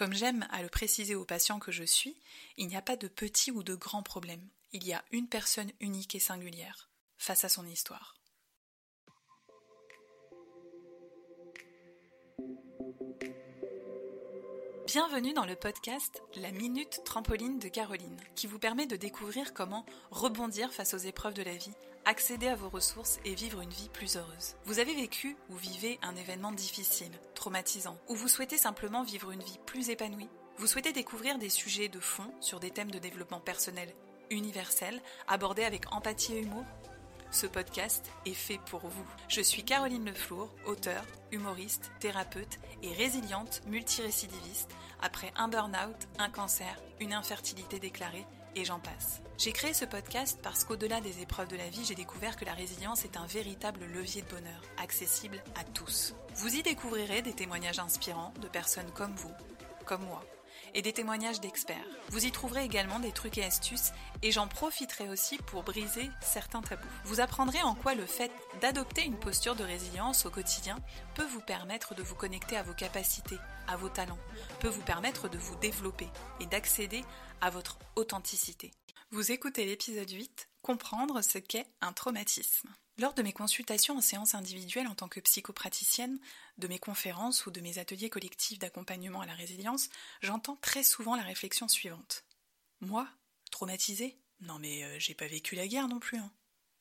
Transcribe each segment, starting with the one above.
Comme j'aime à le préciser aux patients que je suis, il n'y a pas de petit ou de grand problème. Il y a une personne unique et singulière face à son histoire. Bienvenue dans le podcast La Minute Trampoline de Caroline, qui vous permet de découvrir comment rebondir face aux épreuves de la vie, accéder à vos ressources et vivre une vie plus heureuse. Vous avez vécu ou vivez un événement difficile, traumatisant, ou vous souhaitez simplement vivre une vie plus épanouie? Vous souhaitez découvrir des sujets de fond sur des thèmes de développement personnel universels, abordés avec empathie et humour? Ce podcast est fait pour vous. Je suis Caroline Leflour, auteure, humoriste, thérapeute et résiliente multirécidiviste après un burn-out, un cancer, une infertilité déclarée et j'en passe. J'ai créé ce podcast parce qu'au-delà des épreuves de la vie, j'ai découvert que la résilience est un véritable levier de bonheur, accessible à tous. Vous y découvrirez des témoignages inspirants de personnes comme vous, comme moi et des témoignages d'experts. Vous y trouverez également des trucs et astuces et j'en profiterai aussi pour briser certains tabous. Vous apprendrez en quoi le fait d'adopter une posture de résilience au quotidien peut vous permettre de vous connecter à vos capacités, à vos talents, peut vous permettre de vous développer et d'accéder à votre authenticité. Vous écoutez l'épisode 8, comprendre ce qu'est un traumatisme. Lors de mes consultations en séance individuelle en tant que psychopraticienne, de mes conférences ou de mes ateliers collectifs d'accompagnement à la résilience, j'entends très souvent la réflexion suivante. Moi Traumatisée? Non mais euh, j'ai pas vécu la guerre non plus. Hein.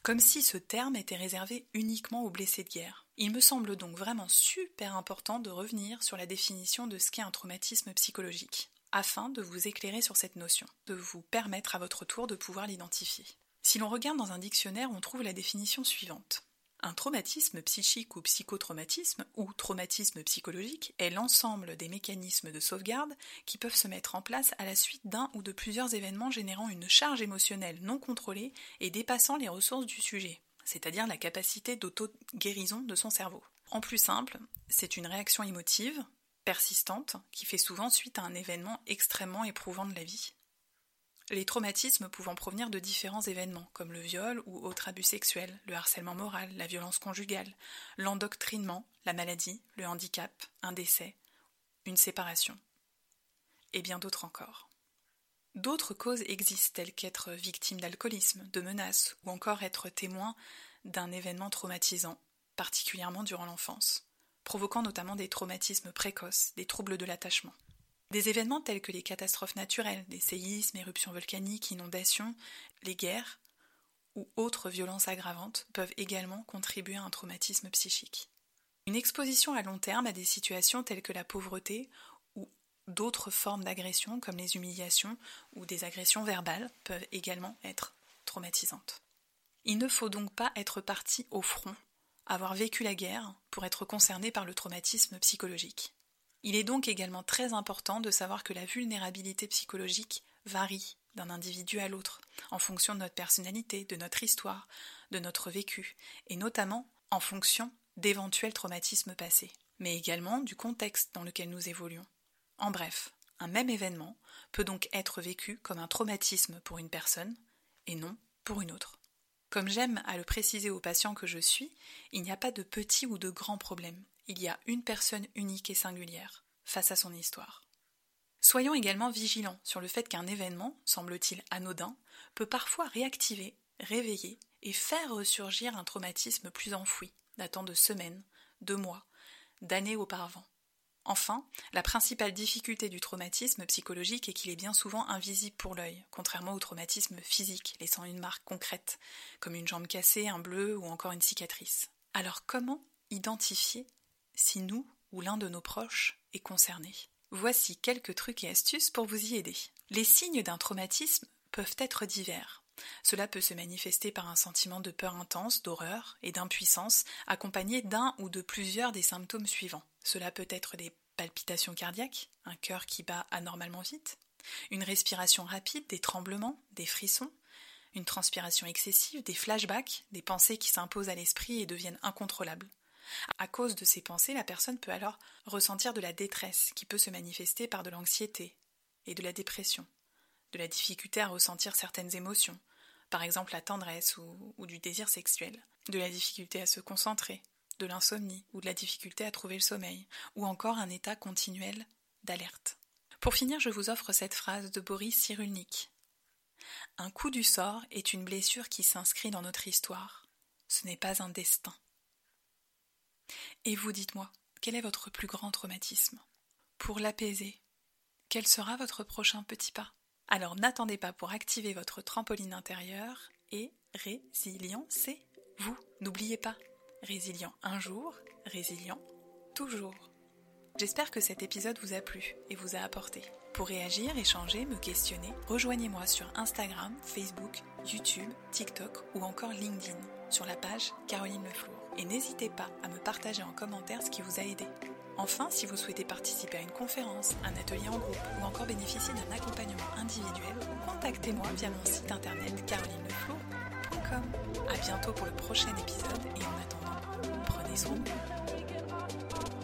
Comme si ce terme était réservé uniquement aux blessés de guerre. Il me semble donc vraiment super important de revenir sur la définition de ce qu'est un traumatisme psychologique, afin de vous éclairer sur cette notion, de vous permettre à votre tour de pouvoir l'identifier. Si l'on regarde dans un dictionnaire, on trouve la définition suivante. Un traumatisme psychique ou psychotraumatisme ou traumatisme psychologique est l'ensemble des mécanismes de sauvegarde qui peuvent se mettre en place à la suite d'un ou de plusieurs événements générant une charge émotionnelle non contrôlée et dépassant les ressources du sujet, c'est-à-dire la capacité d'auto-guérison de son cerveau. En plus simple, c'est une réaction émotive, persistante, qui fait souvent suite à un événement extrêmement éprouvant de la vie les traumatismes pouvant provenir de différents événements, comme le viol ou autre abus sexuel, le harcèlement moral, la violence conjugale, l'endoctrinement, la maladie, le handicap, un décès, une séparation, et bien d'autres encore. D'autres causes existent telles qu'être victime d'alcoolisme, de menaces, ou encore être témoin d'un événement traumatisant, particulièrement durant l'enfance, provoquant notamment des traumatismes précoces, des troubles de l'attachement. Des événements tels que les catastrophes naturelles, des séismes, éruptions volcaniques, inondations, les guerres ou autres violences aggravantes peuvent également contribuer à un traumatisme psychique. Une exposition à long terme à des situations telles que la pauvreté ou d'autres formes d'agression comme les humiliations ou des agressions verbales peuvent également être traumatisantes. Il ne faut donc pas être parti au front, avoir vécu la guerre pour être concerné par le traumatisme psychologique. Il est donc également très important de savoir que la vulnérabilité psychologique varie d'un individu à l'autre, en fonction de notre personnalité, de notre histoire, de notre vécu, et notamment en fonction d'éventuels traumatismes passés, mais également du contexte dans lequel nous évoluons. En bref, un même événement peut donc être vécu comme un traumatisme pour une personne et non pour une autre. Comme j'aime à le préciser aux patients que je suis, il n'y a pas de petits ou de grands problèmes il y a une personne unique et singulière face à son histoire. Soyons également vigilants sur le fait qu'un événement, semble-t-il anodin, peut parfois réactiver, réveiller et faire ressurgir un traumatisme plus enfoui, datant de semaines, de mois, d'années auparavant. Enfin, la principale difficulté du traumatisme psychologique est qu'il est bien souvent invisible pour l'œil, contrairement au traumatisme physique, laissant une marque concrète, comme une jambe cassée, un bleu ou encore une cicatrice. Alors comment identifier si nous ou l'un de nos proches est concerné? Voici quelques trucs et astuces pour vous y aider. Les signes d'un traumatisme peuvent être divers. Cela peut se manifester par un sentiment de peur intense, d'horreur et d'impuissance, accompagné d'un ou de plusieurs des symptômes suivants. Cela peut être des palpitations cardiaques, un cœur qui bat anormalement vite, une respiration rapide, des tremblements, des frissons, une transpiration excessive, des flashbacks, des pensées qui s'imposent à l'esprit et deviennent incontrôlables, à cause de ces pensées, la personne peut alors ressentir de la détresse qui peut se manifester par de l'anxiété et de la dépression, de la difficulté à ressentir certaines émotions, par exemple la tendresse ou, du désir sexuel, de la difficulté à se concentrer, de l'insomnie ou de la difficulté à trouver le sommeil, ou encore un état continuel d'alerte. Pour finir, je vous offre cette phrase de Boris Cyrulnik. Un coup du sort est une blessure qui s'inscrit dans notre histoire. Ce n'est pas un destin. Et vous dites-moi, quel est votre plus grand traumatisme? Pour l'apaiser, quel sera votre prochain petit pas? Alors n'attendez pas pour activer votre trampoline intérieure et résilient, c'est vous. N'oubliez pas, résilient un jour, résilient toujours. J'espère que cet épisode vous a plu et vous a apporté. Pour réagir, échanger, me questionner, rejoignez-moi sur Instagram, Facebook, YouTube, TikTok ou encore LinkedIn sur la page Caroline Leflour. Et n'hésitez pas à me partager en commentaire ce qui vous a aidé. Enfin, si vous souhaitez participer à une conférence, un atelier en groupe ou encore bénéficier d'un accompagnement individuel, contactez-moi via mon site internet carolineleflour.com. A bientôt pour le prochain épisode et en attendant, prenez soin de vous.